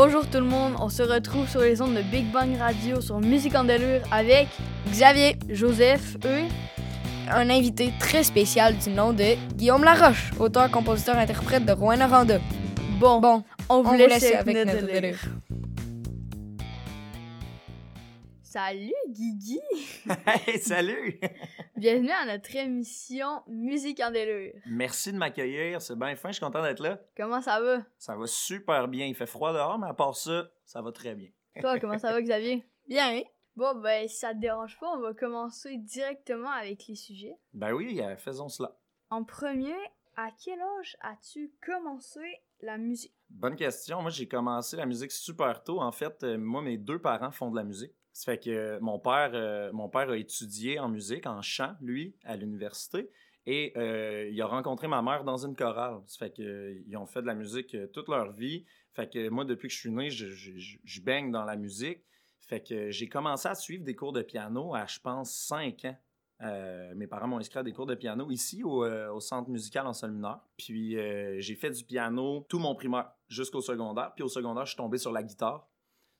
Bonjour tout le monde, on se retrouve sur les ondes de Big Bang Radio sur Musique en Délure avec Xavier, Joseph, eux, un invité très spécial du nom de Guillaume Laroche, auteur, compositeur, interprète de Rouen Noranda. Bon, bon, on vous, laisse, avec notre délire. Salut Guigui! hey, salut! Bienvenue à notre émission Musique en délure. Merci de m'accueillir, c'est bien fin, je suis content d'être là. Comment ça va? Ça va super bien, il fait froid dehors, mais à part ça, ça va très bien. Toi, comment ça va Xavier? Bien, Bon, ben, si ça te dérange pas, on va commencer directement avec les sujets. Ben oui, euh, faisons cela. En premier, à quel âge as-tu commencé la musique? Bonne question. Moi, j'ai commencé la musique super tôt. En fait, euh, moi, mes deux parents font de la musique. Ça fait que mon père, euh, mon père a étudié en musique, en chant, lui, à l'université. Et euh, il a rencontré ma mère dans une chorale. Ça fait qu'ils ont fait de la musique euh, toute leur vie. Fait que moi, depuis que je suis né, je, baigne dans la musique. Fait que j'ai commencé à suivre des cours de piano à, je pense, 5 ans. mes parents m'ont inscrit à des cours de piano ici au, centre musical en sol. Puis j'ai fait du piano tout mon primaire jusqu'au secondaire. Puis au secondaire, je suis tombé sur la guitare.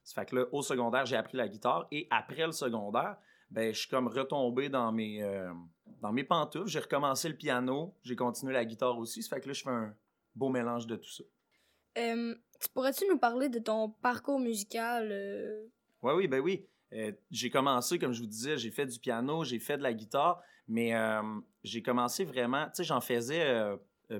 Ça fait que là, au secondaire, j'ai appris la guitare et après le secondaire, ben, je suis comme retombé dans mes, euh, dans mes pantoufles. J'ai recommencé le piano, j'ai continué la guitare aussi. Ça fait que là, je fais un beau mélange de tout ça. Euh, pourrais-tu nous parler de ton parcours musical? Euh? Oui, oui, ben oui. j'ai commencé, comme je vous disais, j'ai fait du piano, j'ai fait de la guitare, mais j'ai commencé vraiment, tu sais, j'en faisais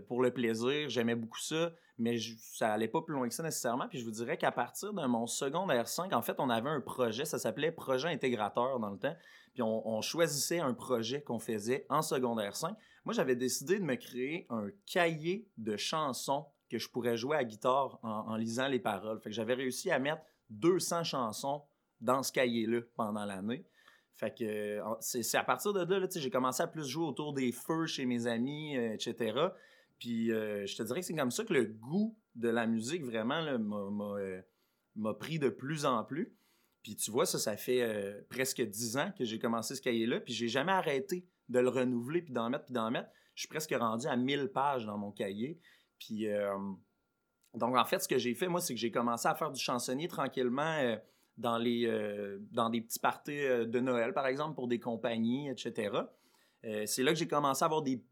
pour le plaisir, j'aimais beaucoup ça mais ça allait pas plus loin que ça nécessairement. Puis je vous dirais qu'à partir de mon secondaire 5, en fait, on avait un projet, ça s'appelait Projet intégrateur dans le temps. Puis on, choisissait un projet qu'on faisait en secondaire 5. Moi, j'avais décidé de me créer un cahier de chansons que je pourrais jouer à guitare en, lisant les paroles. Fait que j'avais réussi à mettre 200 chansons dans ce cahier-là pendant l'année. Fait que c'est à partir de là, j'ai commencé à plus jouer autour des feux chez mes amis, euh, etc. Puis euh, je te dirais que c'est comme ça que le goût de la musique vraiment euh, m'a pris de plus en plus. Puis tu vois, ça, ça fait euh, presque dix ans que j'ai commencé ce cahier-là, puis j'ai jamais arrêté de le renouveler, puis d'en mettre, puis d'en mettre. Je suis presque rendu à 1000 pages dans mon cahier. Puis donc en fait, ce que j'ai fait, moi, c'est que j'ai commencé à faire du chansonnier tranquillement dans, les, dans des petits parties de Noël, par exemple, pour des compagnies, etc. c'est là que j'ai commencé à avoir des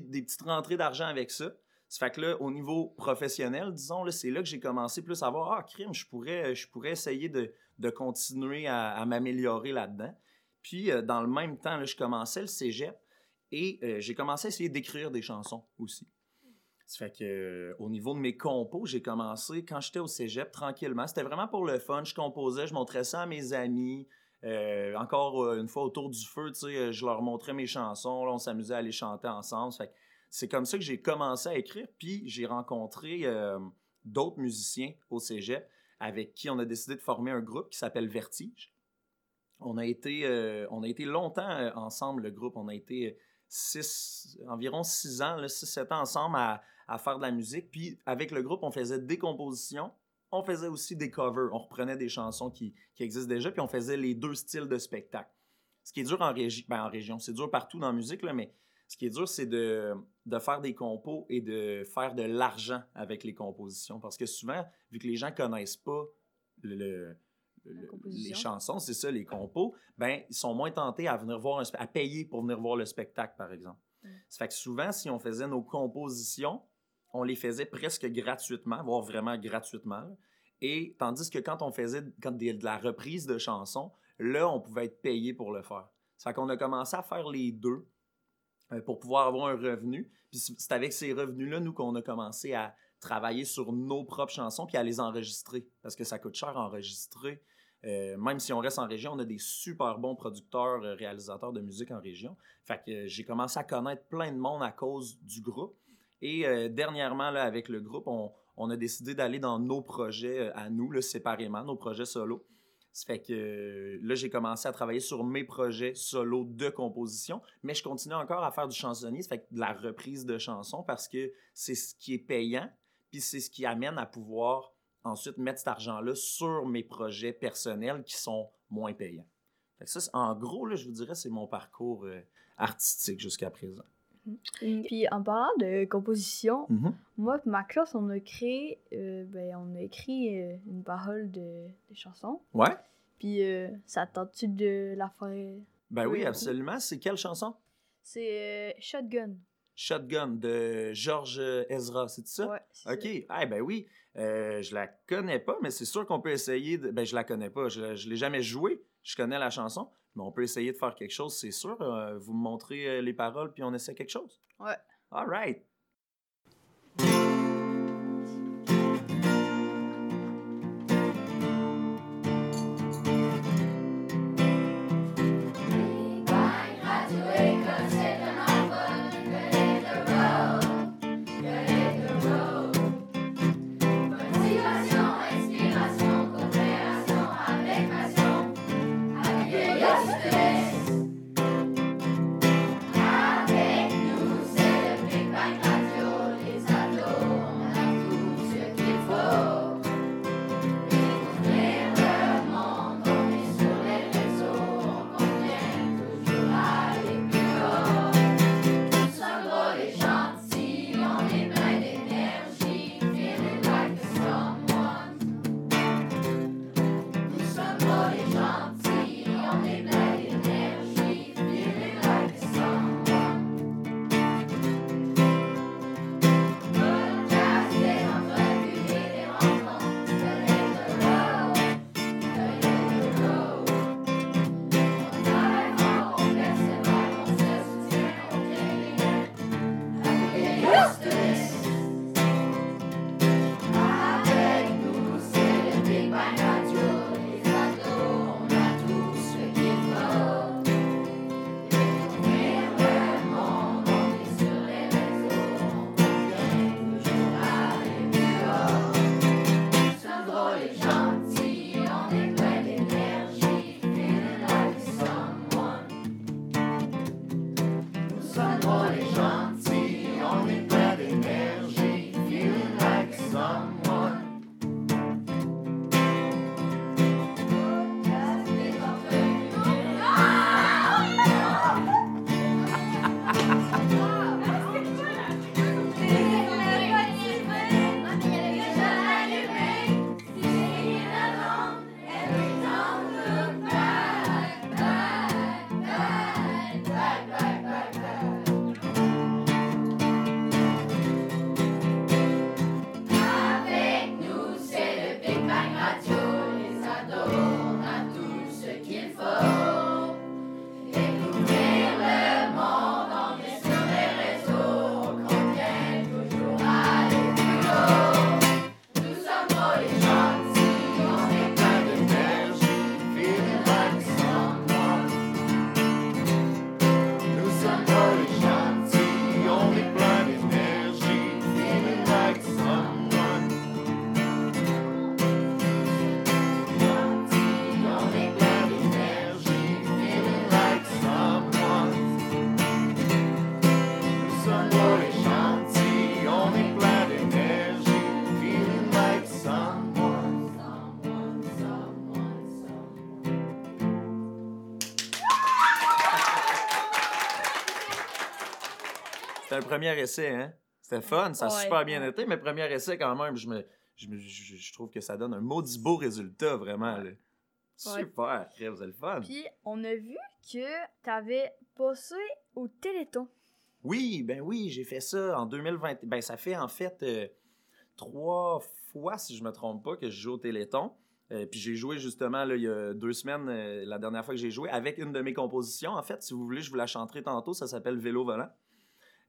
des petites rentrées d'argent avec ça. Ça fait que là, au niveau professionnel, disons, c'est là que j'ai commencé plus à voir, ah, crime, je pourrais, je pourrais essayer de, continuer à, m'améliorer là-dedans. Puis, euh, dans le même temps, là, je commençais le cégep et euh, j'ai commencé à essayer d'écrire des chansons aussi. Ça fait que, euh, au niveau de mes compos, j'ai commencé quand j'étais au cégep tranquillement. C'était vraiment pour le fun. Je composais, je montrais ça à mes amis. Euh, encore euh, une fois, autour du feu, euh, je leur montrais mes chansons, on s'amusait à les chanter ensemble. c'est comme ça que j'ai commencé à écrire, puis j'ai rencontré d'autres musiciens au cégep avec qui on a décidé de former un groupe qui s'appelle Vertige. On a été, on a été longtemps ensemble, le groupe. On a été six, environ six ans, six, sept ans ensemble à, faire de la musique. Puis avec le groupe, on faisait des compositions, on faisait aussi des covers. On reprenait des chansons qui, existent déjà, puis on faisait les deux styles de spectacle. Ce qui est dur en, ben, en région, c'est dur partout dans la musique, là, mais ce qui est dur, c'est de, faire des compos et de faire de l'argent avec les compositions. Parce que souvent, vu que les gens connaissent pas les chansons, c'est ça, les compos, ben, ils sont moins tentés à venir voir à payer pour venir voir le spectacle, par exemple. Ça fait que souvent, si on faisait nos compositions, on les faisait presque gratuitement, voire vraiment gratuitement. Et tandis que quand on faisait quand de la reprise de chansons, là, on pouvait être payé pour le faire. Ça fait qu'on a commencé à faire les deux euh, pour pouvoir avoir un revenu. Puis c'est avec ces revenus-là, nous, qu'on a commencé à travailler sur nos propres chansons puis à les enregistrer. Parce que ça coûte cher à enregistrer. Euh, même si on reste en région, on a des super bons producteurs, euh, réalisateurs de musique en région. Fait que j'ai commencé à connaître plein de monde à cause du groupe. Et euh, dernièrement, là, avec le groupe, on, a décidé d'aller dans nos projets euh, à nous, séparément, nos projets solo. Ça fait que là, j'ai commencé à travailler sur mes projets solo de composition, mais je continue encore à faire du chansonnier, ça fait que de la reprise de chansons parce que c'est ce qui est payant, puis c'est ce qui amène à pouvoir ensuite mettre cet argent-là sur mes projets personnels qui sont moins payants. Ça, en gros, là, je vous dirais, c'est mon parcours euh, artistique jusqu'à présent. Puis en parlant de composition, Mhm. moi et ma classe, on a créé, euh, ben, on a écrit euh, une parole de, de chanson. Ouais? Puis euh, ça tente-tu de la faire? Ben oui, absolument. C'est quelle chanson? C'est euh, Shotgun. Shotgun de Georges Ezra, c'est ça? Ouais, OK. Ah, ben oui. Je la connais pas, mais c'est sûr qu'on peut essayer de. Ben, je la connais pas. Je, je l'ai jamais jouée. Je connais la chanson, mais on peut essayer de faire quelque chose, c'est sûr. Euh, vous me montrez euh, les paroles, puis on essaie quelque chose. Ouais. All right. Premier essai, hein? C'était fun, ça a Ouais. super bien été, mais premier essai quand même, je, me, je, je- je trouve que ça donne un maudit beau résultat, vraiment. là. Super, Chris, c'est le fun. Puis on a vu que t'avais passé au Téléthon. Oui, ben oui, j'ai fait ça en 2020. Ben ça fait en fait euh, trois fois, si je me trompe pas, que je joue au Téléthon. Euh, puis j'ai joué justement là, il y a deux semaines, euh, la dernière fois que j'ai joué, avec une de mes compositions. En fait, si vous voulez, je vous la chanterai tantôt. Ça s'appelle Vélo volant.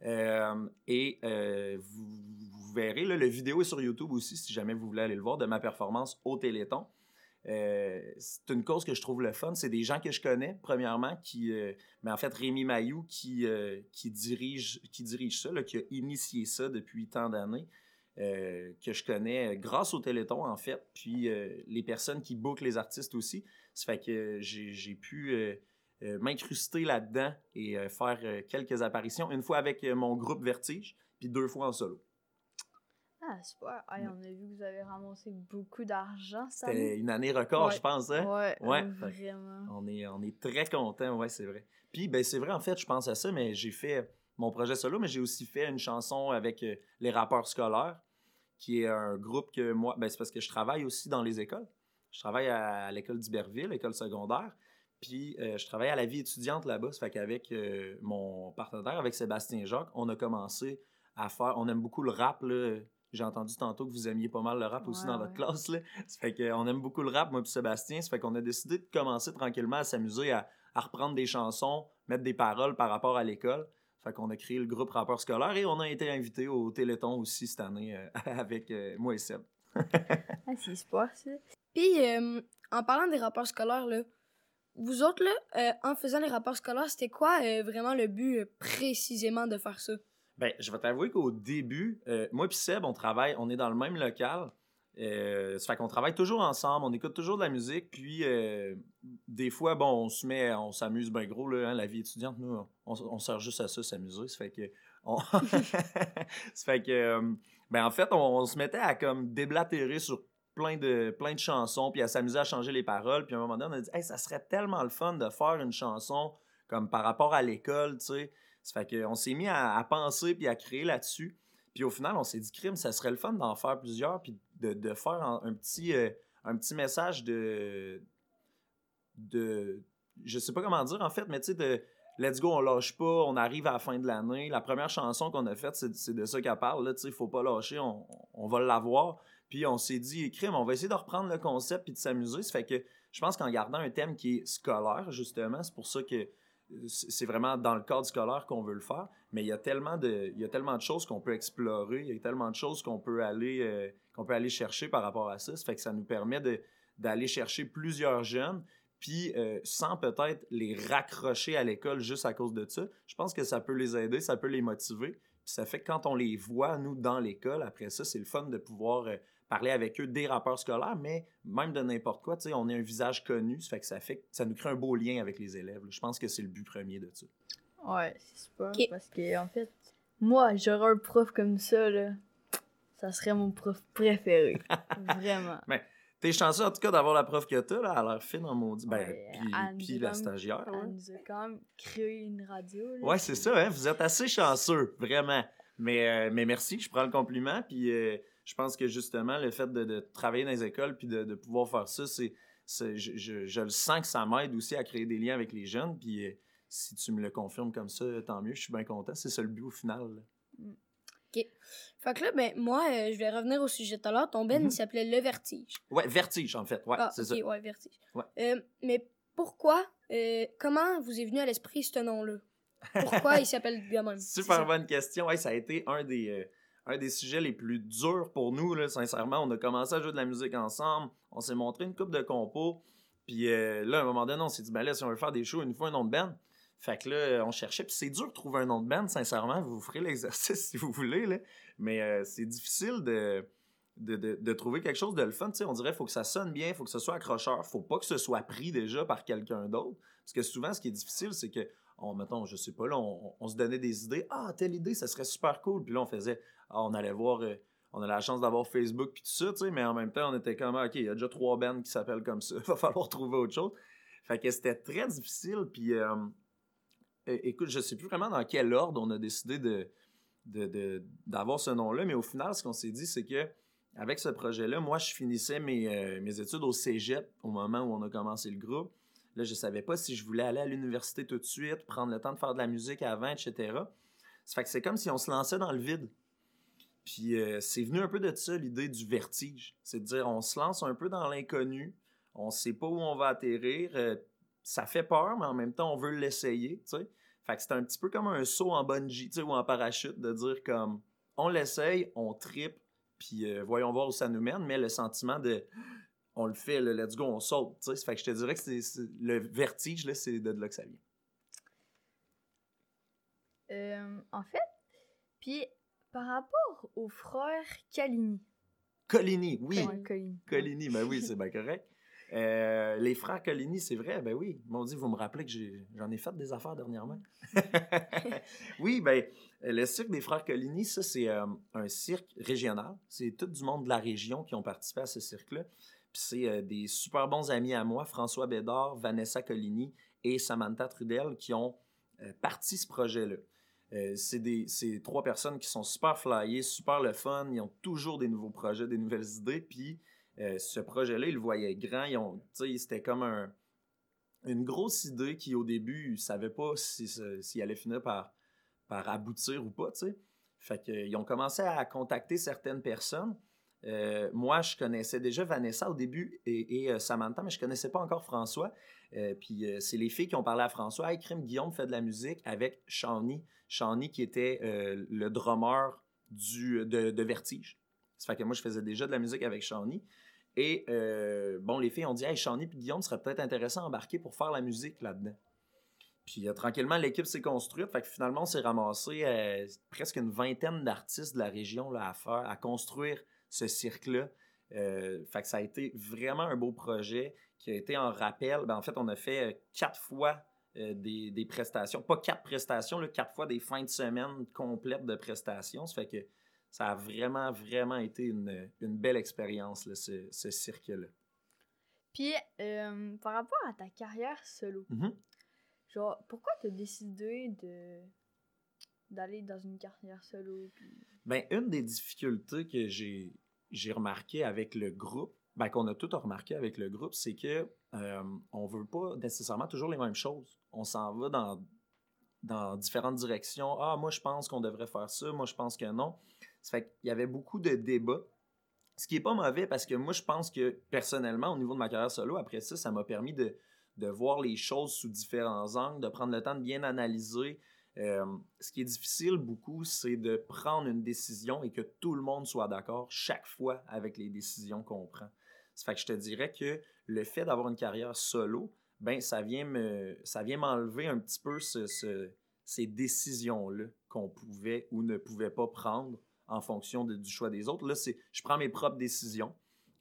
Euh, et euh, vous, verrez, là, le vidéo est sur YouTube aussi, si jamais vous voulez aller le voir, de ma performance au Téléthon. Euh, c'est une cause que je trouve le fun. C'est des gens que je connais, premièrement, qui, mais en fait, Rémi Mayou, qui, dirige, qui dirige ça, qui a initié ça depuis tant d'années, que je connais grâce au Téléthon, en fait, puis les personnes qui bookent les artistes aussi. Ça fait que j'ai pu m'incruster là-dedans et euh, faire euh, quelques apparitions, une fois avec euh, mon groupe Vertige, puis deux fois en solo. Ah, super. Hey, on a vu que vous avez ramassé beaucoup d'argent C'était une année record, Ouais. je pense, hein? Ouais, Ouais. vraiment. On est, on est très content, ouais, c'est vrai. Puis, ben, c'est vrai, en fait, je pense à ça, mais j'ai fait. mon projet solo, mais j'ai aussi fait une chanson avec euh, les rappeurs scolaires, qui est un groupe que moi, ben, c'est parce que je travaille aussi dans les écoles. Je travaille à, l'école d'Iberville, école secondaire. Puis euh, je travaille à la vie étudiante là-bas. Ça fait qu'avec euh, mon partenaire, avec Sébastien Jacques, on a commencé à faire. On aime beaucoup le rap. J'ai entendu tantôt que vous aimiez pas mal le rap aussi dans votre classe. Là. Ça fait qu'on aime beaucoup le rap, moi et Sébastien. Ça fait qu'on a décidé de commencer tranquillement à s'amuser à, à reprendre des chansons, mettre des paroles par rapport à l'école. Fait qu'on a créé le groupe Rappeur scolaire et on a été invité au Téléthon aussi cette année euh, avec moi et Seb. ah, c'est sport, ça. Puis, en parlant des rapports scolaires, là, vous autres, là, euh, en faisant les rapports scolaires, c'était quoi euh, vraiment le but précisément de faire ça? Ben, je vais t'avouer qu'au début, moi et Seb, on travaille, on est dans le même local. ça fait qu'on travaille toujours ensemble, on écoute toujours de la musique, puis des fois, bon, on se met, on s'amuse bien gros, là, hein, la vie étudiante, nous, on, sert juste à ça, s'amuser. Ça fait que. ça fait que. ben, en fait, on, on, se mettait à comme déblatérer sur plein de, plein de chansons, puis à s'amuser à changer les paroles. Puis à un moment donné, on a dit, hey, ça serait tellement le fun de faire une chanson comme par rapport à l'école, tu sais. Ça fait qu'on s'est mis à, penser puis à créer là-dessus. Puis au final, on s'est dit, crime, ça serait le fun d'en faire plusieurs, puis de, faire un, petit, euh, un petit message de, de. Je sais pas comment dire en fait, mais tu sais, de. Let's go, on lâche pas, on arrive à la fin de l'année. La première chanson qu'on a faite, c'est de ça qu'elle parle. Il ne faut pas lâcher, on, on va l'avoir. Puis on s'est dit, crime, on va essayer de reprendre le concept puis de s'amuser. Ça fait que je pense qu'en gardant un thème qui est scolaire, justement, c'est pour ça que c'est vraiment dans le cadre scolaire qu'on veut le faire. Mais il y a tellement de, il y a tellement de choses qu'on peut explorer, il y a tellement de choses qu'on peut aller, euh, qu'on peut aller chercher par rapport à ça. Ça fait que ça nous permet d'aller chercher plusieurs jeunes, puis euh, sans peut-être les raccrocher à l'école juste à cause de ça. Je pense que ça peut les aider, ça peut les motiver. Puis ça fait que quand on les voit, nous, dans l'école, après ça, c'est le fun de pouvoir euh, parler avec eux des rappeurs scolaires, mais même de n'importe quoi, tu sais, on est un visage connu, ça fait que ça fait ça nous crée un beau lien avec les élèves. Je pense que c'est le but premier de ça. Ouais, c'est super. Parce que en fait, moi, j'aurais un prof comme ça, là. Ça serait mon prof préféré. Vraiment. Mais t'es chanceux en tout cas d'avoir la prof que t'as, là, à l'air fine en maudit. Ben, puis, la stagiaire. Elle nous a quand même créé une radio. ouais, c'est ça, hein. Vous êtes assez chanceux, vraiment. Mais, euh, mais merci, je prends le compliment. Puis euh, je pense que justement, le fait de, travailler dans les écoles puis de, pouvoir faire ça, c'est, je, le sens que ça m'aide aussi à créer des liens avec les jeunes. Puis euh, si tu me le confirmes comme ça, tant mieux, je suis bien content. C'est ça le but au final. Mm. OK. Fait que là, ben, moi, euh, je vais revenir au sujet tout à l'heure. Ton Ben, il mm-hmm. s'appelait Le Vertige. Ouais, Vertige, en fait. Ouais, ah, c'est ça. ouais, Vertige. Euh, mais pourquoi, comment vous est venu à l'esprit ce nom-là? Pourquoi il s'appelle même? Super bonne question. Ouais, ça a été un des, un des sujets les plus durs pour nous, là, sincèrement. On a commencé à jouer de la musique ensemble, on s'est montré une coupe de compos, puis euh, là, à un moment donné, on s'est dit, ben là, si on veut faire des shows, une fois un nom de band. Fait que là, on cherchait, puis c'est dur de trouver un nom de band, sincèrement, vous ferez l'exercice si vous voulez, là. mais euh, c'est difficile de, trouver quelque chose de le fun. on dirait faut que ça sonne bien, faut que ce soit accrocheur, faut pas que ce soit pris déjà par quelqu'un d'autre. Parce que souvent, ce qui est difficile, c'est que on, mettons, je sais pas, là, on, se donnait des idées. Ah, telle idée, ça serait super cool. Puis là, on faisait, ah, on allait voir, euh, on a la chance d'avoir Facebook puis tout ça, tu sais, mais en même temps, on était comme, ah, OK, il y a déjà trois bands qui s'appellent comme ça. Il va falloir trouver autre chose. Fait que c'était très difficile. Puis, euh, écoute, je sais plus vraiment dans quel ordre on a décidé de d'avoir ce nom-là, mais au final, ce qu'on s'est dit, c'est que avec ce projet-là, moi, je finissais mes, euh, mes études au cégep au moment où on a commencé le groupe. Là, je savais pas si je voulais aller à l'université tout de suite, prendre le temps de faire de la musique avant, etc. Ça fait que c'est comme si on se lançait dans le vide. Puis euh, c'est venu un peu de ça, l'idée du vertige. C'est de dire, on se lance un peu dans l'inconnu, on sait pas où on va atterrir. Euh, ça fait peur, mais en même temps, on veut l'essayer, tu sais. Fait que c'est un petit peu comme un saut en bungee, tu ou en parachute, de dire comme, on l'essaye, on tripe, puis euh, voyons voir où ça nous mène, mais le sentiment de on le fait, le let's go, on saute. T'sais. Fait que je te dirais que c'est, le vertige, là, c'est de là que ça vient. Euh, en fait, puis par rapport aux frères Calini. Colini, oui. Colini. ben oui, c'est bien correct. Euh, les frères Colini, c'est vrai, ben oui. M'ont dit, vous me rappelez que j'en ai, fait des affaires dernièrement. oui, ben, le cirque des frères Colini, ça, c'est euh, un cirque régional. C'est tout du monde de la région qui ont participé à ce cirque-là c'est euh, des super bons amis à moi, François Bédard, Vanessa Collini et Samantha Trudel, qui ont euh, parti ce projet-là. Euh, c'est des c'est trois personnes qui sont super flyées, super le fun. Ils ont toujours des nouveaux projets, des nouvelles idées. Puis ce projet-là, ils le voyaient grand. Ils ont, c'était comme un, une grosse idée qui, au début, ils ne savaient pas s'il si, allait finir par, par aboutir ou pas. sais. Fait qu'ils ont commencé à contacter certaines personnes. Euh, moi, je connaissais déjà Vanessa au début et, Samantha, mais je connaissais pas encore François. puis c'est les filles qui ont parlé à François. Hey, Crime Guillaume fait de la musique avec Shawnee. Shawnee qui était euh, le drummer du, de, Vertige. Ça fait que moi, je faisais déjà de la musique avec Shawnee. Et euh, bon, les filles ont dit Hey, Shawnee et Guillaume serait peut-être intéressant à embarquer pour faire la musique là-dedans. Puis euh, tranquillement, l'équipe s'est construite. Fait que finalement, on s'est ramassé presque une vingtaine d'artistes de la région là, à faire, à construire ce cirque-là. fait que ça a été vraiment un beau projet qui a été en rappel. Ben, en fait, on a fait quatre fois euh, des, prestations. Pas quatre prestations, là, quatre fois des fins de semaine complètes de prestations. Ça fait que ça a vraiment, vraiment été une, belle expérience, ce, cirque-là. Puis, euh, par rapport à ta carrière solo, mm-hmm. genre, pourquoi tu as décidé de d'aller dans une carrière solo? Ben, une des difficultés que j'ai, j'ai avec le groupe, ben, qu'on a tout remarqué avec le groupe, c'est que euh, on veut pas nécessairement toujours les mêmes choses. On s'en va dans, dans différentes directions. Ah, moi, je pense qu'on devrait faire ça. Moi, je pense que non. Ça fait qu'il y avait beaucoup de débats. Ce qui n'est pas mauvais parce que moi, je pense que personnellement, au niveau de ma carrière solo, après ça, ça m'a permis de, de, voir les choses sous différents angles, de prendre le temps de bien analyser. Euh, ce qui est difficile beaucoup, c'est de prendre une décision et que tout le monde soit d'accord chaque fois avec les décisions qu'on prend. Ça fait que je te dirais que le fait d'avoir une carrière solo, ben ça vient me ça vient m'enlever un petit peu ces décisions-là qu'on pouvait ou ne pouvait pas prendre en fonction du choix des autres. Là, c'est je prends mes propres décisions.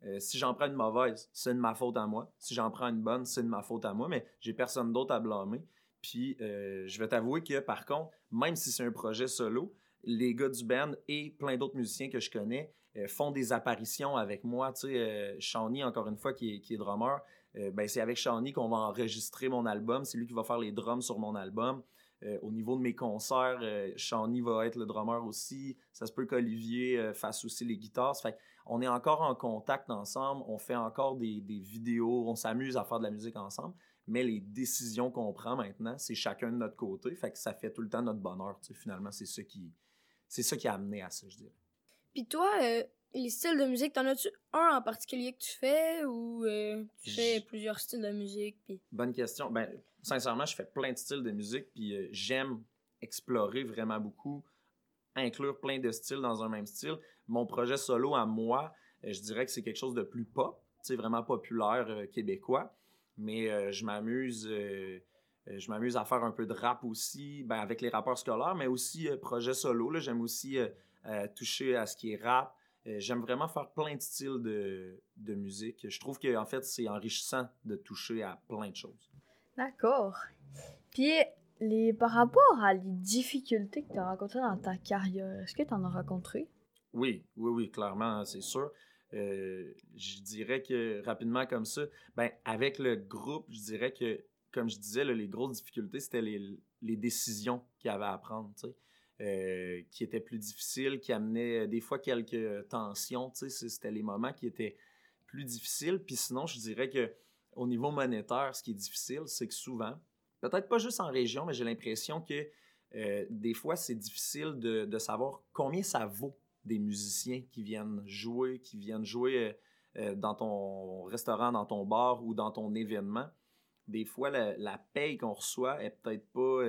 Euh, si j'en prends une mauvaise, c'est de ma faute à moi. Si j'en prends une bonne, c'est de ma faute à moi, mais j'ai personne d'autre à blâmer. Puis euh, je vais t'avouer que par contre, même si c'est un projet solo, les gars du band et plein d'autres musiciens que je connais, euh, font des apparitions avec moi. Tu sais, euh, Shawnee, encore une fois, qui est, qui drummer, euh, ben, c'est avec Shawnee qu'on va enregistrer mon album. C'est lui qui va faire les drums sur mon album. au niveau de mes concerts, Shawnee va être le drummer aussi. Ça se peut qu'Olivier fasse aussi les guitares. Fait on est encore en contact ensemble. On fait encore des, des vidéos. On s'amuse à faire de la musique ensemble. Mais les décisions qu'on prend maintenant, c'est chacun de notre côté. Fait que ça fait tout le temps notre bonheur. Tu sais, finalement, c'est ça qui, c'est ça qui a amené à ça, je dirais. Puis toi, euh, les styles de musique, t'en as-tu un en particulier que tu fais ou euh, tu fais plusieurs styles de musique? Puis... Bonne question. Ben, sincèrement, je fais plein de styles de musique, puis euh, j'aime explorer vraiment beaucoup, inclure plein de styles dans un même style. Mon projet solo à moi, je dirais que c'est quelque chose de plus pop, vraiment populaire québécois, mais je m'amuse je m'amuse à faire un peu de rap aussi, ben, avec les rappeurs scolaires, mais aussi projet solo. J'aime aussi toucher à ce qui est rap. Euh, j'aime vraiment faire plein de styles de, de musique. Je trouve que en fait, c'est enrichissant de toucher à plein de choses. D'accord. Puis, les, par rapport à les difficultés que tu as rencontrées dans ta carrière, est-ce que tu en as rencontré? Oui, oui, oui, clairement, c'est sûr. Euh, je dirais que rapidement comme ça, ben, avec le groupe, je dirais que, comme je disais, les grosses difficultés, c'était les, décisions qu'il y avait à prendre. Euh, qui était plus difficile, qui amenait euh, des fois quelques tensions. C'était les moments qui étaient plus difficiles. Puis sinon, je dirais que au niveau monétaire, ce qui est difficile, c'est que souvent, peut-être pas juste en région, mais j'ai l'impression que des fois, c'est difficile de, savoir combien ça vaut des musiciens qui viennent jouer, qui viennent jouer dans ton restaurant, dans ton bar ou dans ton événement. Des fois, la, la paye qu'on reçoit est peut-être pas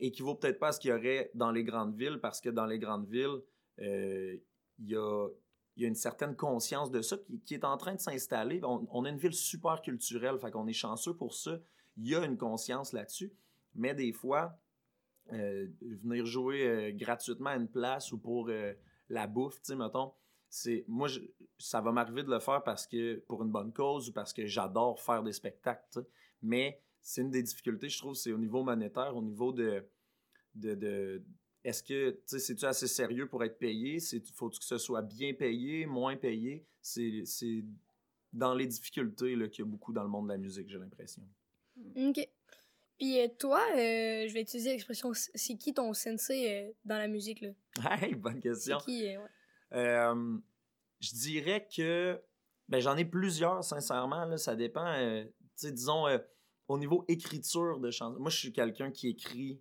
équivaut peut-être pas à ce qu'il y aurait dans les grandes villes, parce que dans les grandes villes, euh, il y, a, une certaine conscience de ça qui, est en train de s'installer. On, a une ville super culturelle, fait qu'on est chanceux pour ça. Il y a une conscience là-dessus, mais des fois, euh, venir jouer euh, gratuitement à une place ou pour la bouffe, tu sais, mettons, c'est moi ça va m'arriver de le faire parce que pour une bonne cause ou parce que j'adore faire des spectacles, mais c'est une des difficultés, je trouve, c'est au niveau monétaire, au niveau de. de, est-ce que, tu sais, c'est-tu assez sérieux pour être payé? Faut que ce soit bien payé, moins payé? C'est dans les difficultés qu'il y a beaucoup dans le monde de la musique, j'ai l'impression. OK. Puis euh, toi, euh, je vais utiliser l'expression c'est qui ton sensei euh, dans la musique là? Hey, bonne question. C'est qui ouais. Je dirais que ben, j'en ai plusieurs, sincèrement. Là, ça dépend. tu sais, disons, au niveau écriture de chansons. Moi, je suis quelqu'un qui écrit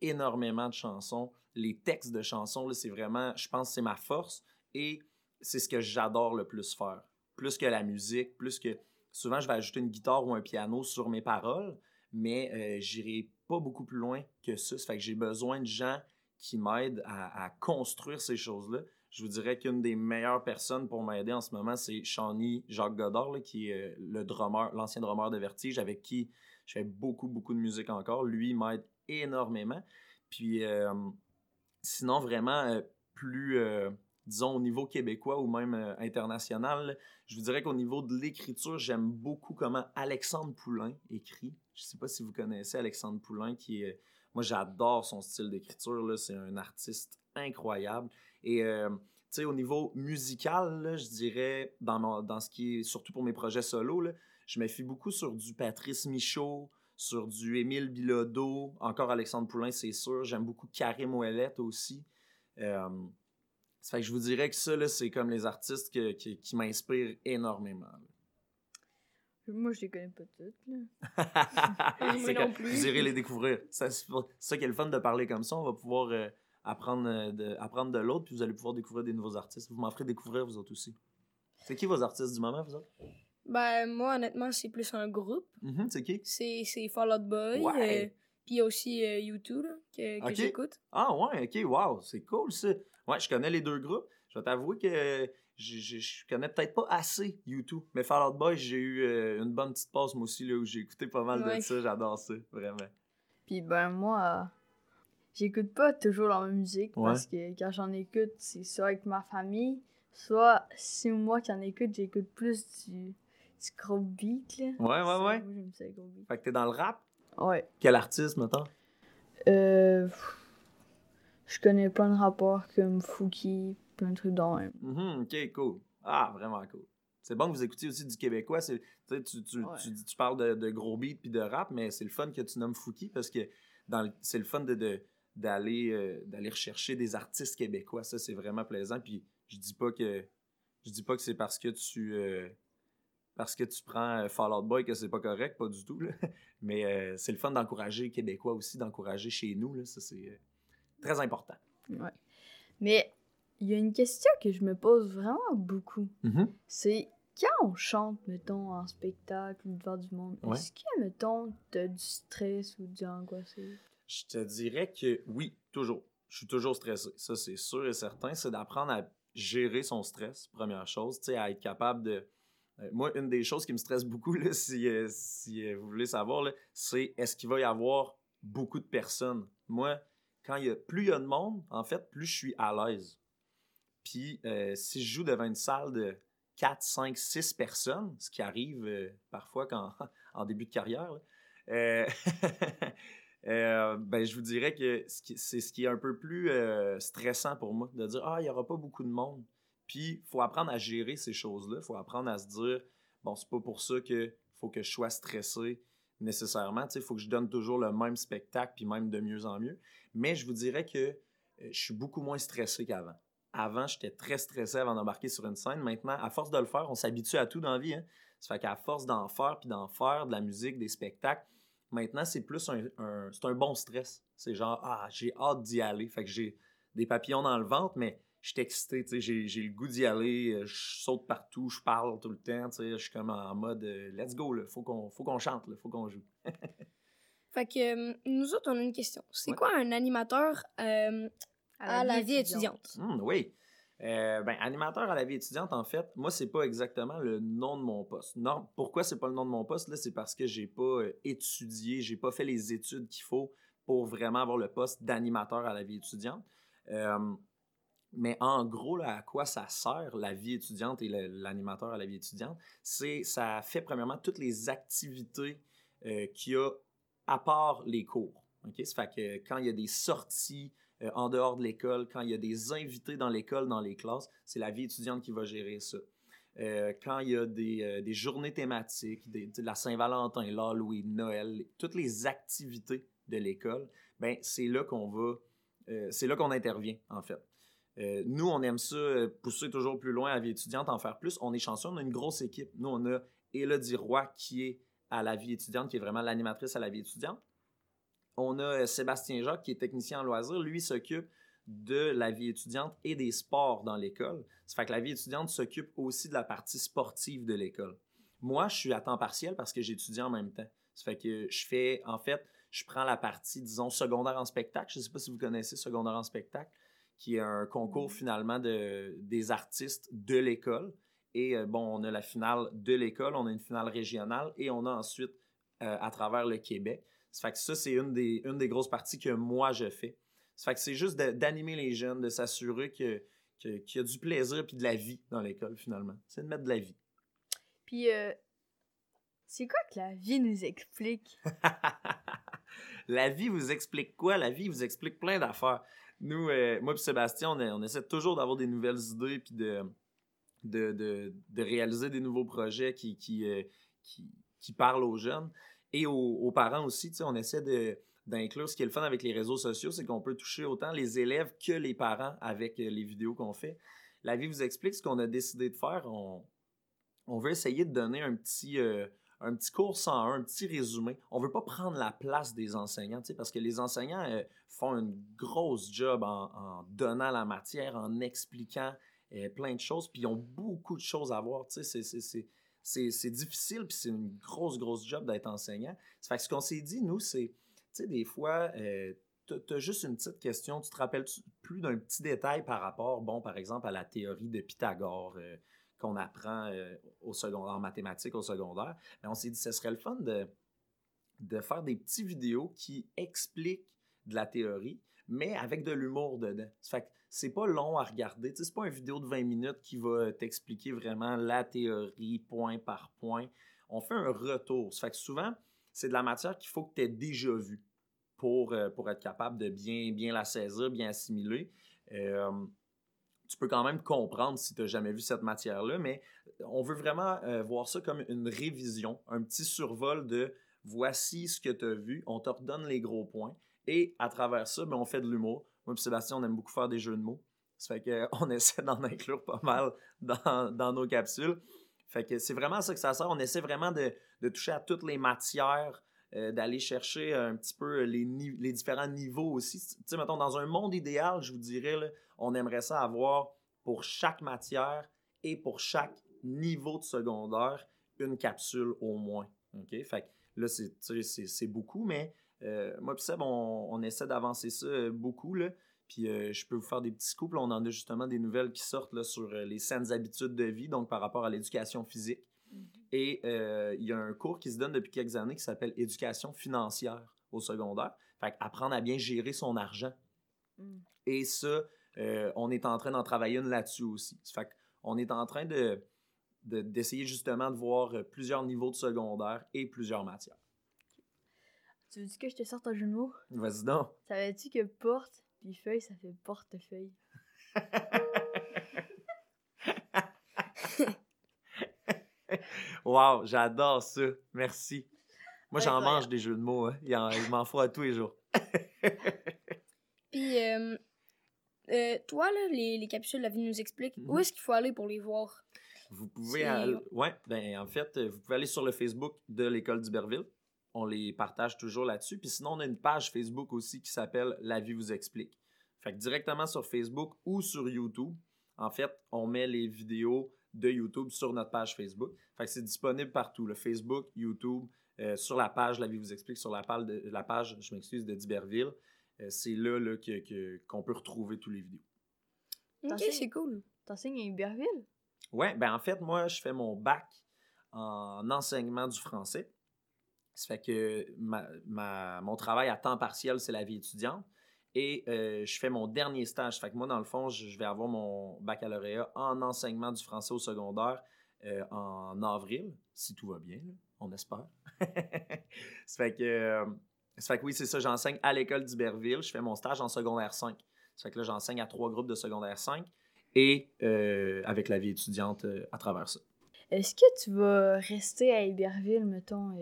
énormément de chansons. Les textes de chansons, là, c'est vraiment, je pense, que c'est ma force et c'est ce que j'adore le plus faire. Plus que la musique, plus que. Souvent, je vais ajouter une guitare ou un piano sur mes paroles, mais euh, j'irai pas beaucoup plus loin que ça. Ça fait que j'ai besoin de gens qui m'aident à, construire ces choses-là. Je vous dirais qu'une des meilleures personnes pour m'aider en ce moment, c'est Shawnee Jacques Godard, qui est euh, le drummer, l'ancien drummer de Vertige, avec qui je fais beaucoup, beaucoup de musique encore. Lui, m'aide énormément. Puis, euh, sinon, vraiment, plus, disons, au niveau québécois ou même euh, international, je vous dirais qu'au niveau de l'écriture, j'aime beaucoup comment Alexandre Poulain écrit. Je sais pas si vous connaissez Alexandre Poulain, qui est... Moi, j'adore son style d'écriture. là. C'est un artiste incroyable. Et, euh, tu sais, au niveau musical, je dirais, dans, dans ce qui est, surtout pour mes projets solo, je me fie beaucoup sur du Patrice Michaud, sur du Émile Bilodeau, encore Alexandre Poulain, c'est sûr. J'aime beaucoup Karim Ouellette aussi. Euh, ça fait que je vous dirais que ça, c'est comme les artistes que- qui, qui m'inspirent énormément. là. Moi, je les connais pas toutes là. C'est Moi que non plus. Vous irez les découvrir. Ça, C'est ça qui est le fun de parler comme ça. On va pouvoir euh, apprendre, euh, de, apprendre de l'autre, puis vous allez pouvoir découvrir des nouveaux artistes. Vous m'en ferez découvrir, vous autres aussi. C'est qui vos artistes du moment, vous autres? Ben moi honnêtement, c'est plus un groupe. Mhm, c'est qui? C'est Fall Out Boy. Ouais. euh, puis il y a aussi euh, U2 là, que, j'écoute. Ah ouais, ok, wow, c'est cool ça. Ouais, je connais les deux groupes. Je vais t'avouer que j'ai- je connais peut-être pas assez YouTube, mais Fall Out Boy, j'ai eu euh, une bonne petite passe moi aussi là, où j'ai écouté pas mal Ouais. de ça. J'adore ça, vraiment. Puis ben moi, euh, j'écoute pas toujours la même musique Ouais. parce que quand j'en écoute, c'est soit avec ma famille, soit si moi qui en écoute, j'écoute plus du, du gros beat là. Ouais, ouais, ouais. Moi j'aime ça le gros beat. Fait que t'es dans le rap? Ouais. Quel artiste, mettons? Euh, pff, je connais plein de rapports comme Fouki, plein de trucs dans même. Mhm, ok, cool. Ah, vraiment cool. C'est bon que vous écoutiez aussi du québécois. Tu, tu, tu, Ouais. tu, parles de, de gros beats puis de rap, mais c'est le fun que tu nommes Fouki parce que c'est le fun de, d'aller, euh, d'aller rechercher des artistes québécois. Ça, c'est vraiment plaisant. Puis je dis pas que je dis pas que c'est parce que tu euh, parce que tu prends euh, Fall Out Boy que c'est pas correct, pas du tout. là. Mais euh, c'est le fun d'encourager les Québécois aussi, d'encourager chez nous. Là. Ça, c'est très important. Ouais. Mais il y a une question que je me pose vraiment beaucoup. Mhm. C'est quand on chante, mettons, en spectacle ou devant du monde, Ouais. est-ce que, mettons, t'as du stress ou du angoissé? Je te dirais que oui, toujours. Je suis toujours stressé. Ça, c'est sûr et certain. C'est d'apprendre à gérer son stress, première chose. Tu sais, à être capable de. Euh, moi, une des choses qui me stresse beaucoup, là, si, euh, si euh, vous voulez savoir, là, c'est est-ce qu'il va y avoir beaucoup de personnes? Moi, quand plus il y a de monde, en fait, plus je suis à l'aise. Puis, euh, si je joue devant une salle de 4, 5, 6 personnes, ce qui arrive euh, parfois en début de carrière, euh, ben, je vous dirais que c'est ce qui est un peu plus stressant pour moi, de dire Ah, il n'y aura pas beaucoup de monde. Puis, il faut apprendre à gérer ces choses-là. Il faut apprendre à se dire Bon, c'est pas pour ça que faut que je sois stressé nécessairement. Il faut que je donne toujours le même spectacle, puis même de mieux en mieux. Mais je vous dirais que euh, je suis beaucoup moins stressé qu'avant. Avant, j'étais très stressé avant d'embarquer sur une scène. Maintenant, à force de le faire, on s'habitue à tout dans la vie. Hein? Ça fait qu'à force d'en faire, puis d'en faire, de la musique, des spectacles, maintenant, c'est plus un, un- c'est un bon stress. C'est genre, ah, j'ai hâte d'y aller. Fait que j'ai des papillons dans le ventre, mais je suis excité, tu sais, j'ai, j'ai le goût d'y aller, euh, je saute partout, je parle tout le temps, tu sais, je suis comme en mode euh, let's go, là, faut qu'on, faut qu'on chante, là, faut qu'on joue. Fait que euh, nous autres, on a une question. C'est Ouais. quoi un animateur euh, à, la vie étudiante? Hum, oui. Euh, ben, animateur à la vie étudiante, en fait, moi, c'est pas exactement le nom de mon poste. Non, pourquoi c'est pas le nom de mon poste? Là, c'est parce que j'ai pas euh, étudié, j'ai pas fait les études qu'il faut pour vraiment avoir le poste d'animateur à la vie étudiante. Mais en gros, à quoi ça sert la vie étudiante et l'animateur à la vie étudiante? C'est ça fait premièrement toutes les activités euh, qu'il y a à part les cours. OK? Ça fait que quand il y a des sorties euh, en dehors de l'école, quand il y a des invités dans l'école, dans les classes, c'est la vie étudiante qui va gérer ça. euh, quand il y a des, des journées thématiques, la Saint-Valentin, l'Halloween, Noël, toutes les activités de l'école, ben c'est là qu'on va, c'est là qu'on intervient en fait. Euh, nous, on aime ça, euh, pousser toujours plus loin à la vie étudiante, en faire plus. On est chanceux, on a une grosse équipe. Nous, on a Elodie Roy qui est à la vie étudiante, qui est vraiment l'animatrice à la vie étudiante. On a euh, Sébastien Jacques qui est technicien en loisirs. Lui s'occupe de la vie étudiante et des sports dans l'école. Ça fait que la vie étudiante s'occupe aussi de la partie sportive de l'école. Moi, je suis à temps partiel parce que j'étudie en même temps. Ça fait que je fais, en fait, je prends la partie, disons, secondaire en spectacle. Je ne sais pas si vous connaissez secondaire en spectacle, qui est un concours finalement de, des artistes de l'école. Et euh, bon, on a la finale de l'école, on a une finale régionale et on a ensuite euh, à travers le Québec. Ça fait que ça, c'est une des, une des grosses parties que moi je fais. Ça fait que c'est juste d'animer les jeunes, de s'assurer que, que- qu'il y a du plaisir puis de la vie dans l'école finalement. C'est de mettre de la vie. Puis, euh, c'est quoi que la vie nous explique? la vie vous explique quoi? La vie vous explique plein d'affaires. Nous, euh, moi et Sébastien, on, essaie toujours d'avoir des nouvelles idées puis de, de, de, réaliser des nouveaux projets qui, qui, euh, qui, qui parlent aux jeunes et aux, parents aussi. On essaie de d'inclure ce qui est le fun avec les réseaux sociaux, c'est qu'on peut toucher autant les élèves que les parents avec euh, les vidéos qu'on fait. La vie vous explique ce qu'on a décidé de faire. On, on veut essayer de donner un petit, un petit cours 101, un petit résumé. On veut pas prendre la place des enseignants, parce que les enseignants euh, font une grosse job en, donnant la matière, en expliquant euh, plein de choses, puis ils ont beaucoup de choses à voir. C'est- difficile, puis c'est une grosse, grosse job d'être enseignant. Fait que ce qu'on s'est dit, nous, c'est, tu sais, des fois, euh, tu as juste une petite question, tu te rappelles plus d'un petit détail par rapport, bon, par exemple, à la théorie de Pythagore qu'on apprend euh, au secondaire, en mathématiques au secondaire. Mais on s'est dit, ce serait le fun de, faire des petites vidéos qui expliquent de la théorie, mais avec de l'humour dedans. Fait que c'est pas long à regarder. C'est pas une vidéo de 20 minutes qui va t'expliquer vraiment la théorie point par point. On fait un retour. Ça fait que souvent, c'est de la matière qu'il faut que tu aies déjà vue pour, euh, pour être capable de bien, bien la saisir, bien assimiler. Euh, tu peux quand même comprendre si tu n'as jamais vu cette matière-là, mais on veut vraiment euh, voir ça comme une révision, un petit survol de voici ce que tu as vu, on te redonne les gros points, et à travers ça, ben, on fait de l'humour. Moi et Sébastien, on aime beaucoup faire des jeux de mots. Ça fait qu'on essaie d'en inclure pas mal dans, nos capsules. Fait que c'est vraiment ça que ça sert. On essaie vraiment de toucher à toutes les matières, euh, d'aller chercher un petit peu les, ni- les différents niveaux aussi. Tu sais, mettons, dans un monde idéal, je vous dirais, on aimerait ça avoir pour chaque matière et pour chaque niveau de secondaire une capsule au moins. OK? Fait que là, c'est, beaucoup, mais euh, moi et Seb, on, on essaie d'avancer ça euh, beaucoup. Là. Puis euh, je peux vous faire des petits coups. Là, on en a justement des nouvelles qui sortent là, sur euh, les saines habitudes de vie, donc par rapport à l'éducation physique. Et euh, il y a un cours qui se donne depuis quelques années qui s'appelle éducation financière au secondaire. Fait apprendre à bien gérer son argent. Mm. Et ça, euh, on est en train d'en travailler une là-dessus aussi. Fait on est en train de, de- d'essayer justement de voir euh, plusieurs niveaux de secondaire et plusieurs matières. Tu veux que je te sorte un jeu de mots? Vas-y donc. Savais-tu que porte puis feuille, ça fait portefeuille? Wow, j'adore ça. Merci. Moi, j'en mange des jeux de mots. Hein. Il, en- il m'en faut à tous les jours. Puis, euh, euh, toi, là, les, les capsules, la vie nous explique, où Mhm. est-ce qu'il faut aller pour les voir? Vous pouvez. Aller- Ouais, ben en fait, euh, vous pouvez aller sur le Facebook de l'école d'Iberville. On les partage toujours là-dessus. Puis sinon, on a une page Facebook aussi qui s'appelle La vie vous explique. Fait que directement sur Facebook ou sur YouTube, en fait, on met les vidéos de YouTube sur notre page Facebook. Fait que c'est disponible partout, le Facebook, YouTube, euh, sur la page La vie vous explique, sur la page, de, la page je m'excuse, de d'Iberville. Euh, c'est là, là que- que- qu'on peut retrouver tous les vidéos. Ok, c'est cool. T'enseignes à Iberville? Ouais, ben en fait, moi, je fais mon bac en enseignement du français. Ça fait que ma, ma- mon travail à temps partiel, c'est la vie étudiante. Et euh, je fais mon dernier stage. Fait que moi, dans le fond, je, vais avoir mon baccalauréat en enseignement du français au secondaire euh, en avril, si tout va bien, là, on espère. ça fait que, euh, ça fait que oui, c'est ça, j'enseigne à l'école d'Iberville. Je fais mon stage en secondaire 5. Ça fait que là, j'enseigne à trois groupes de secondaire 5. et euh, avec la vie étudiante à travers ça. Est-ce que tu vas rester à Héberville, mettons?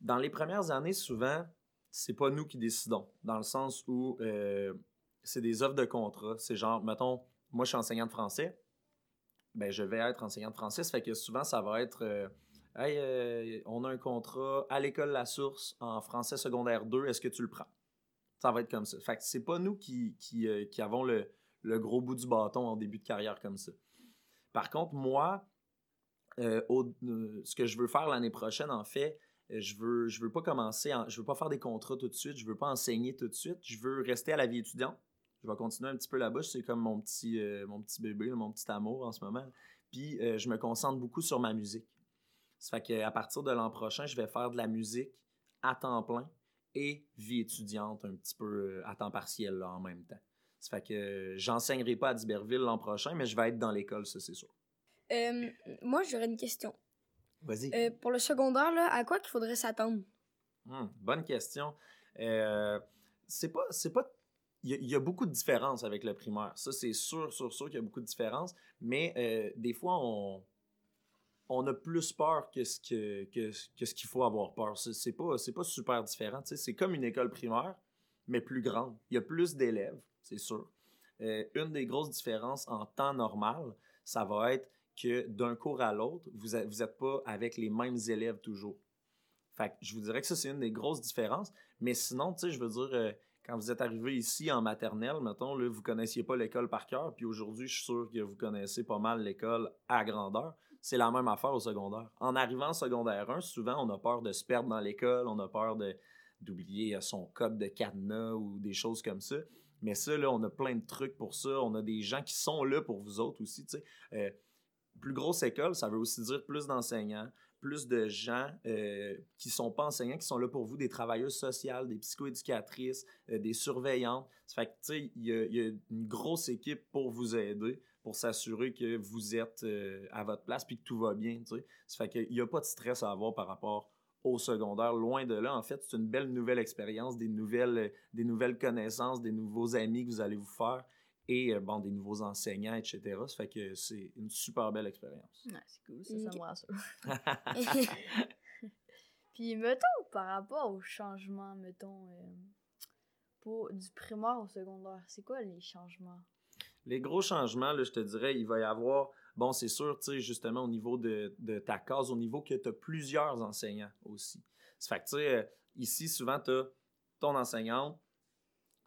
Dans les premières années, souvent, c'est pas nous qui décidons, dans le sens où euh, c'est des offres de contrat. C'est genre, mettons, moi je suis enseignant de français, ben je vais être enseignant de français, ça fait que souvent ça va être, euh, hey, euh, on a un contrat à l'école La Source en français secondaire 2, est-ce que tu le prends? Ça va être comme ça. Fait que c'est pas nous qui, avons le, gros bout du bâton en début de carrière comme ça. Par contre, moi, ce que je veux faire l'année prochaine, en fait, je veux, je veux pas commencer, en- je veux pas faire des contrats tout de suite, je veux pas enseigner tout de suite, je veux rester à la vie étudiante. Je vais continuer un petit peu là-bas, c'est comme mon petit, euh, mon petit bébé, mon petit amour en ce moment. Puis euh, je me concentre beaucoup sur ma musique. Ça fait qu'à partir de l'an prochain, je vais faire de la musique à temps plein et vie étudiante un petit peu euh, à temps partiel là, en même temps. Ça fait que euh, j'enseignerai pas à Diberville l'an prochain, mais je vais être dans l'école, ça c'est sûr. Euh, moi, j'aurais une question. Vas-y. Euh, pour le secondaire, là, à quoi qu'il faudrait s'attendre? Hmm, bonne question. Euh, c'est pas. C'est pas. Il y, a- il y a beaucoup de différences avec le primaire. Ça, c'est sûr, sûr, sûr qu'il y a beaucoup de différences. Mais euh, des fois, on, on a plus peur que ce que, que, que ce qu'il faut avoir peur. C'est, pas, c'est pas super différent. C'est comme une école primaire, mais plus grande. Il y a plus d'élèves, c'est sûr. Euh, une des grosses différences en temps normal, ça va être que d'un cours à l'autre, vous n'êtes pas avec les mêmes élèves toujours. Fait que je vous dirais que ça, c'est une des grosses différences. Mais sinon, tu sais, je veux dire, euh, quand vous êtes arrivé ici en maternelle, mettons, là, vous connaissiez pas l'école par cœur, puis aujourd'hui, je suis sûr que vous connaissez pas mal l'école à grandeur. C'est la même affaire au secondaire. En arrivant en secondaire 1, souvent, on a peur de se perdre dans l'école, on a peur d'oublier euh, son code de cadenas ou des choses comme ça. Mais ça, là, on a plein de trucs pour ça. On a des gens qui sont là pour vous autres aussi, tu sais. Euh, plus grosse école, ça veut aussi dire plus d'enseignants, plus de gens euh, qui sont pas enseignants, qui sont là pour vous, des travailleuses sociales, des psychoéducatrices, euh, des surveillantes. Ça fait que, tu sais, il y, a- il y a une grosse équipe pour vous aider, pour s'assurer que vous êtes euh, à votre place puis que tout va bien, tu sais. Ça fait qu'il n'y a pas de stress à avoir par rapport au secondaire. Loin de là, en fait, c'est une belle nouvelle expérience, des nouvelles, euh, des nouvelles connaissances, des nouveaux amis que vous allez vous faire et, euh, bon, des nouveaux enseignants, etc. Ça fait que c'est une super belle expérience. Ouais, c'est cool, ça, ça me rassure. Puis, mettons, par rapport au changement, mettons, euh, pour, du primaire au secondaire, c'est quoi les changements? Les gros changements, là, je te dirais, il va y avoir, bon, c'est sûr, tu sais, justement, au niveau de, de ta case, au niveau que tu as plusieurs enseignants aussi. Ça fait que, tu sais, euh, ici, souvent, tu as ton enseignante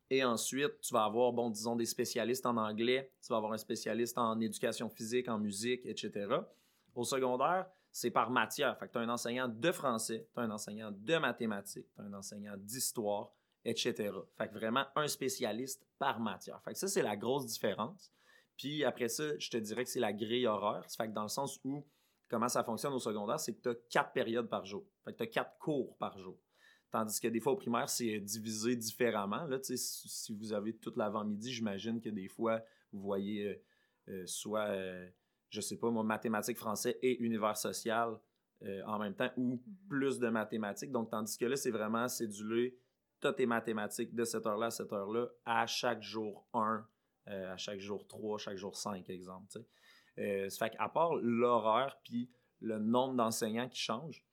et ensuite, tu vas avoir, bon, disons, des spécialistes en anglais, tu vas avoir un spécialiste en éducation physique, en musique, etc. Au secondaire, c'est par matière. Fait que tu as un enseignant de français, tu as un enseignant de mathématiques, tu as un enseignant d'histoire, etc. Fait que vraiment un spécialiste par matière. Fait que ça, c'est la grosse différence. Puis après ça, je te dirais que c'est la grille horaire. Fait que dans le sens où, comment ça fonctionne au secondaire, c'est que tu as quatre périodes par jour. Fait que tu as quatre cours par jour. Tandis que des fois, au primaire, c'est divisé différemment. Là, si vous avez toute l'avant-midi, j'imagine que des fois, vous voyez euh, euh, soit, euh, je sais pas, moi, mathématiques, français et univers social euh, en même temps, ou plus de mathématiques. Donc, tandis que là, c'est vraiment cédulé, t'as tes mathématiques de cette heure-là à cette heure-là, à chaque jour 1, euh, à chaque jour 3, chaque jour 5, exemple. Euh, ça fait qu'à part l'horaire puis le nombre d'enseignants qui change,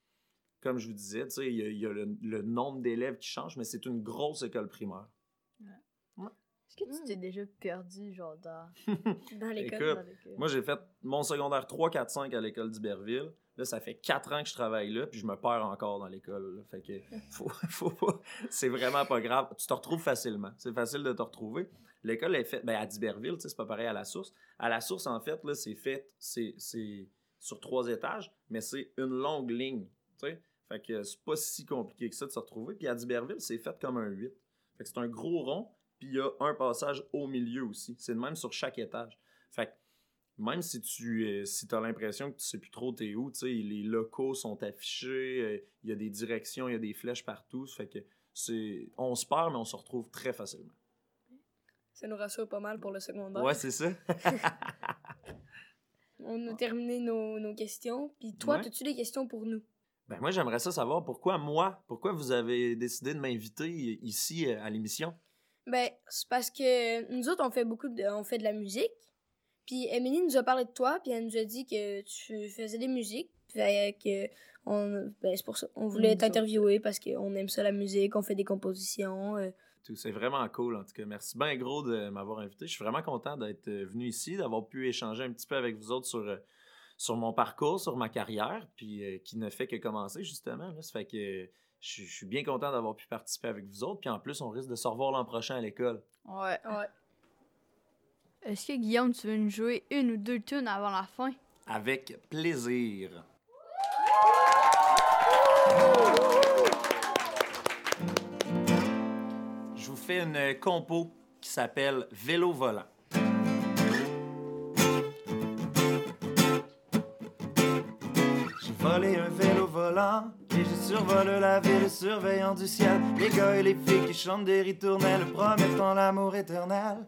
comme je vous disais, tu sais, il y a, il y a le, le nombre d'élèves qui change, mais c'est une grosse école primaire. Est-ce que tu Hmm. t'es déjà perdu, genre, dans, Dans l'école. Moi, j'ai fait mon secondaire 3, 4, 5 à l'école d'Iberville. Là, ça fait 4 ans que je travaille là, puis je me perds encore dans l'école. là. Fait que faut, faut pas- c'est vraiment pas grave. Tu te retrouves facilement. C'est facile de te retrouver. L'école est faite ben, à d'Iberville, tu sais, c'est pas pareil à la source. À la source, en fait, là, c'est fait, c'est, c'est sur trois étages, mais c'est une longue ligne. tu sais. Fait que c'est pas si compliqué que ça de se retrouver. Puis à d'Iberville, c'est fait comme un 8. Fait que c'est un gros rond, puis il y a un passage au milieu aussi. C'est le même sur chaque étage. Fait que même si tu euh, si as l'impression que tu sais plus trop t'es où, tu sais, les locaux sont affichés, euh, il y a des directions, il y a des flèches partout. Fait que c'est on se perd, mais on se retrouve très facilement. Ça nous rassure pas mal pour le secondaire. Ouais, c'est ça. On a terminé nos, nos questions. Puis toi, Ouais. as-tu des questions pour nous? Ben moi, j'aimerais ça savoir pourquoi moi, pourquoi vous avez décidé de m'inviter ici euh, à l'émission? Ben, c'est parce que nous autres, on fait beaucoup de, on fait de la musique. Puis Emily nous a parlé de toi, puis elle nous a dit que tu faisais des musiques. Fait que on, ben, c'est pour ça. On voulait Mm, t'interviewer parce qu'on aime ça la musique, on fait des compositions. euh. Tout, C'est vraiment cool, en tout cas. Merci bien gros de m'avoir invité. Je suis vraiment content d'être euh, venu ici, d'avoir pu échanger un petit peu avec vous autres sur, euh, sur mon parcours, sur ma carrière, puis euh, qui ne fait que commencer, justement. Là. Ça fait que je je suis bien content d'avoir pu participer avec vous autres. Puis en plus, on risque de se revoir l'an prochain à l'école. Ouais. Ouais. Est-ce que Guillaume, tu veux nous jouer une ou deux tunes avant la fin? Avec plaisir. Je vous fais une compo qui s'appelle Vélo volant. Et je survole la ville surveillant du ciel. Les gars et les filles qui chantent des ritournelles promettant l'amour éternel.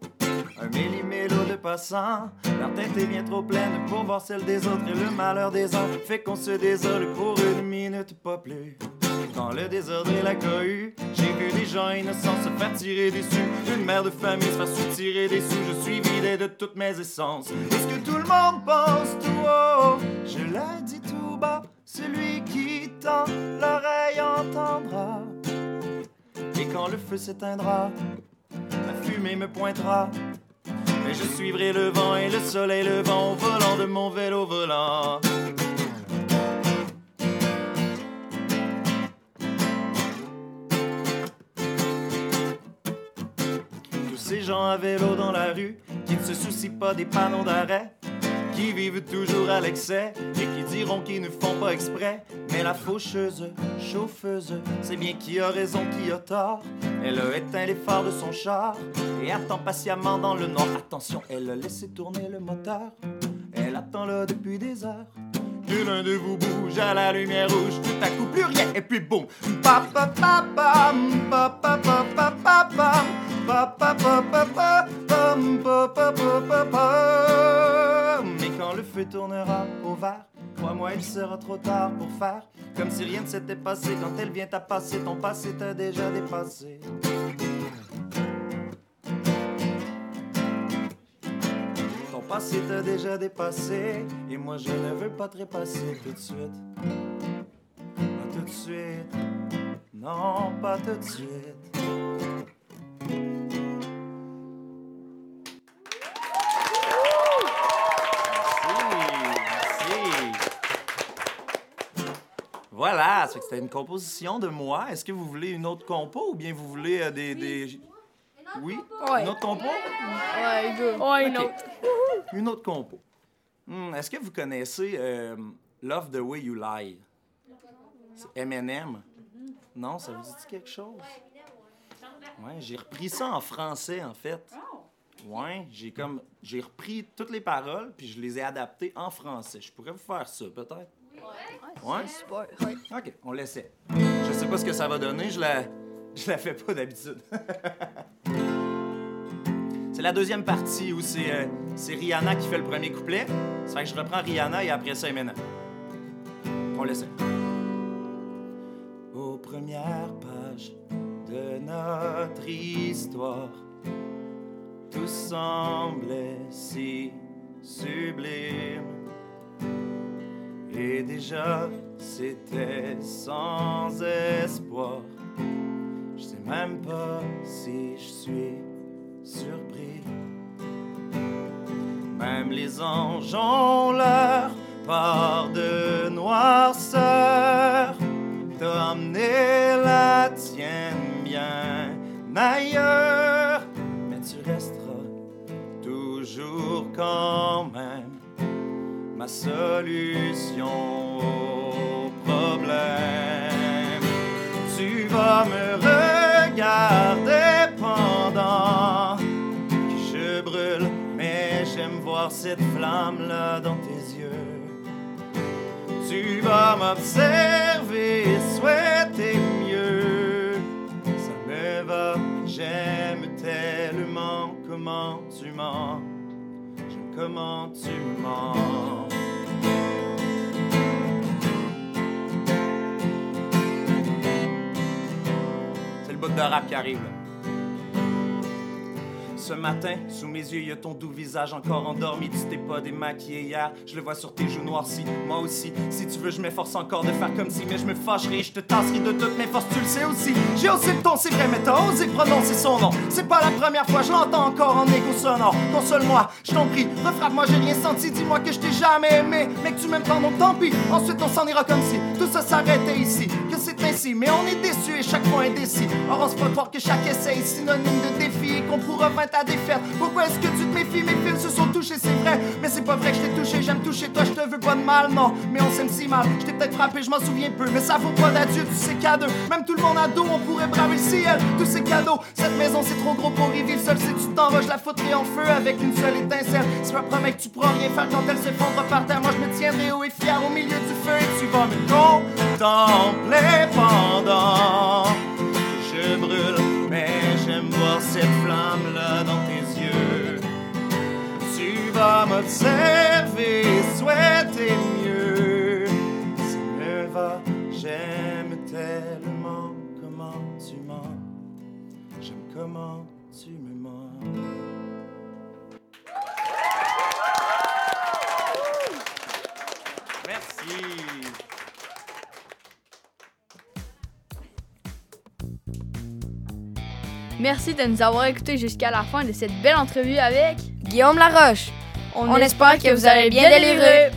Un millimélo de passants, leur tête est bien trop pleine pour voir celle des autres et le malheur des uns fait qu'on se désole pour une minute, pas plus. Dans le désordre et la cohue, j'ai vu des gens innocents se faire tirer dessus. Une mère de famille se faire soutirer des sous. Je suis vidé de toutes mes essences. Est-ce que tout le monde pense tout haut? Je l'ai dit tout bas. Celui qui l'oreille entendra. Et quand le feu s'éteindra, la fumée me pointera. Mais je suivrai le vent et le soleil le vent au volant de mon vélo volant. Tous ces gens à vélo dans la rue, qui ne se soucient pas des panneaux d'arrêt, qui vivent toujours à l'excès et qui diront qu'ils ne font pas exprès. Mais la faucheuse, chauffeuse, c'est bien qui a raison, qui a tort. Elle a éteint les phares de son char et attend patiemment dans le noir. Attention, elle a laissé tourner le moteur. Elle attend là depuis des heures. Que l'un de vous bouge à la lumière rouge, tout à coup plus rien et puis boum. Pa pa pa pam, pa pa pa pa pa pam, pa quand le feu tournera au vert, crois-moi il sera trop tard pour faire comme si rien ne s'était passé. Quand elle vient à passer, ton passé t'a déjà dépassé. Ton passé t'a déjà dépassé Et moi je ne veux pas te repasser tout de suite Pas tout de suite Non, pas tout de suite Voilà, c'était une composition de moi. Est-ce que vous voulez une autre compo ou bien vous voulez euh, des, des... Oui? Ouais. Une autre compo? Ouais, go. Ouais, une autre. Une autre compo. Hmm, Est-ce que vous connaissez euh, Love the Way You Lie? C'est Eminem? Non, ça vous dit quelque chose? Ouais, j'ai repris ça en français, en fait. Ouais, j'ai comme... J'ai repris toutes les paroles, puis je les ai adaptées en français. Je pourrais vous faire ça, peut-être? Ouais? Super. OK, on l'essaie. Je sais pas ce que ça va donner, je la, je la fais pas d'habitude. c'est la deuxième partie où c'est euh, c'est Rihanna qui fait le premier couplet. Ça fait que je reprends Rihanna et après ça, Eminem. On l'essaie. Aux premières pages de notre histoire, tout semblait si sublime. Et déjà, c'était sans espoir. Je sais même pas si je suis surpris. Même les anges ont leur part de noirceur. T'as la tienne bien ailleurs. Mais tu resteras toujours quand solution au problème. Tu vas me regarder pendant que je brûle, mais j'aime voir cette flamme-là dans tes yeux. Tu vas m'observer, souhaiter mieux. Ça me va, j'aime tellement comment tu mens. Comment tu mens. Le de rap qui arrive. Ce matin, sous mes yeux, y a ton doux visage encore endormi. Tu t'es pas démaquillé hier, je le vois sur tes joues noircies. Moi aussi, si tu veux, je m'efforce encore de faire comme si, mais je me fâcherai, je te tasserai de toutes mes forces, tu le sais aussi. J'ai aussi le ton, c'est vrai, mais t'as osé prononcer son nom. C'est pas la première fois, je l'entends encore en écho sonore. Console-moi, je t'en prie, refrappe-moi, j'ai rien senti. Dis-moi que je t'ai jamais aimé, mais que tu m'aimes tant, donc tant pis. Ensuite, on s'en ira comme si tout ça s'arrêtait ici. Mais on est déçu et chaque fois indécis. Or, on se peut croire que chaque essai est synonyme de défi et qu'on pourra vaincre ta défaite. Pourquoi est-ce que tu te méfies? Mes fils se sont touchés, c'est vrai. Mais c'est pas vrai que je t'ai touché, j'aime toucher toi, je te veux pas de mal, non. Mais on s'aime si mal, je t'ai peut-être frappé, je m'en souviens peu. Mais ça vaut pas d'adieu, tu sais qu'à. Même tout le monde a dos, on pourrait braver le ciel. Tous ces cadeaux, cette maison c'est trop gros pour y vivre. Si tu t'en je la foutrais en feu avec une seule étincelle. Si je me que tu pourras rien faire quand elle s'effondre par terre, moi je me tiendrai haut et fier au milieu du feu et tu vas me contempler pendant que je brûle. Mais j'aime voir cette flamme-là dans tes yeux. Tu vas m'observer, souhaiter mieux. Ça me va, j'aime tellement comment tu mens. J'aime comment Merci de nous avoir écoutés jusqu'à la fin de cette belle entrevue avec Guillaume Laroche. On, espère que vous avez bien délivré.